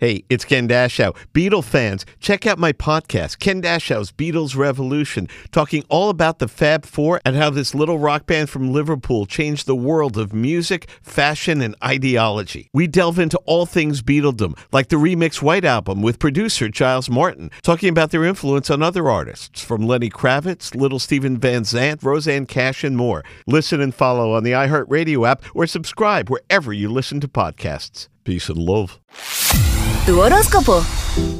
Hey, it's Ken Dashow. Beatle fans, check out my podcast, Ken Dashow's Beatles Revolution, talking all about the Fab Four and how this little rock band from Liverpool changed the world of music, fashion, and ideology. We delve into all things Beatledom, like the Remix White Album with producer Giles Martin, talking about their influence on other artists, from Lenny Kravitz, Little Steven Van Zandt, Roseanne Cash, and more. Listen and follow on the iHeartRadio app or subscribe wherever you listen to podcasts. Peace and love. Tu horóscopo.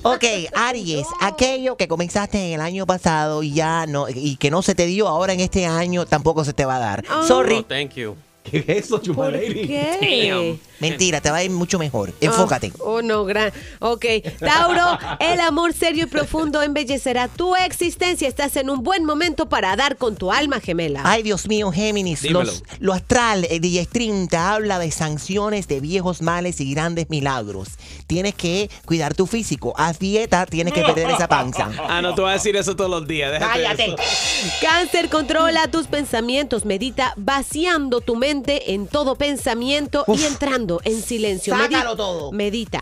Ok, Aries, aquello que comenzaste el año pasado y ya no, y que no se te dio ahora en este año, tampoco se te va a dar. Sorry. Thank you. ¿Qué es eso, ¿Por qué? Mentira, te va a ir mucho mejor. Enfócate. Oh, oh, no, gran. Ok. Tauro, el amor serio y profundo embellecerá tu existencia. Estás en un buen momento para dar con tu alma gemela. Ay, Dios mío, Géminis, Dímelo. los- lo astral, eh, DJ Stream te habla de sanciones, de viejos males y grandes milagros. Tienes que cuidar tu físico. Haz dieta, tienes que perder esa panza. Ah, no te voy a decir eso todos los días. Déjate ¡Cállate! eso. Cáncer, controla tus pensamientos. Medita vaciando tu mente en todo pensamiento y entrando en silencio. Medi- Sácalo todo. Medita.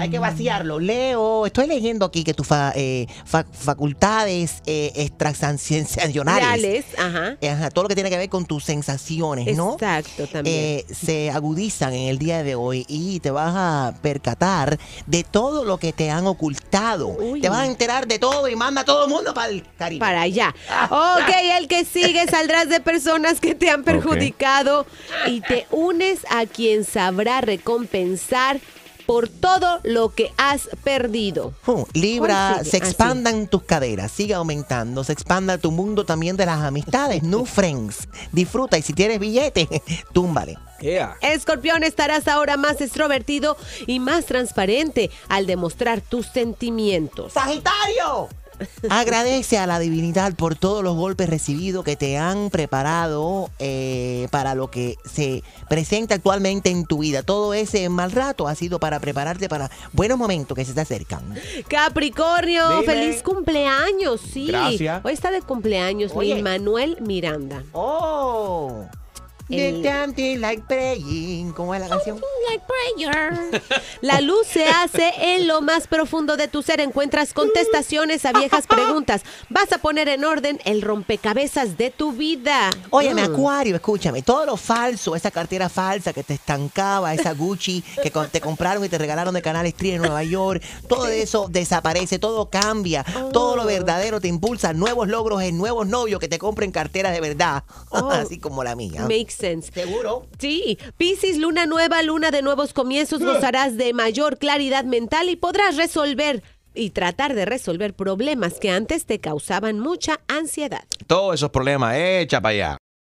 Hay que vaciarlo. Leo, estoy leyendo aquí que tus fa- eh, fa- facultades eh, ajá. ajá, todo lo que tiene que ver con tus sensaciones, ¿no? Exacto, también. Eh, se agudizan en el día de hoy y te vas a percatar de todo lo que te han ocultado. Uy. Te vas a enterar de todo y manda a todo el mundo para el Caribe. para allá. Ok, el que sigue saldrás de personas que te han perjudicado y te unes a quien sabrá recompensar por todo lo que has perdido. Uh, Libra, se Ah, expandan tus caderas, sigue aumentando, se expanda tu mundo también de las amistades, new friends. Disfruta y si tienes billete, túmbale. Yeah. Escorpión, estarás ahora más extrovertido y más transparente al demostrar tus sentimientos. ¡Sagitario! Agradece a la divinidad por todos los golpes recibidos que te han preparado eh, para lo que se presenta actualmente en tu vida. Todo ese mal rato ha sido para prepararte para buenos momentos que se te acercan. Capricornio, Dime. feliz cumpleaños, sí. Gracias. Hoy está de cumpleaños Oye. Lin Manuel Miranda. ¡Oh! El- tempting like praying. ¿Cómo es la canción? La luz se hace en lo más profundo de tu ser. Encuentras contestaciones a viejas preguntas. Vas a poner en orden el rompecabezas de tu vida. Óyeme, Mm. Acuario, escúchame, todo lo falso, esa cartera falsa que te estancaba, esa Gucci que te compraron y te regalaron de Canal Street en Nueva York, todo eso desaparece, todo cambia, todo lo verdadero te impulsa nuevos logros en nuevos novios que te compren carteras de verdad, Oh. así como la mía. Makes sense. ¿Seguro? Sí, Piscis, luna nueva, luna de nuevos comienzos, gozarás de mayor claridad mental y podrás resolver y tratar de resolver problemas que antes te causaban mucha ansiedad. Todos esos problemas, echa para allá.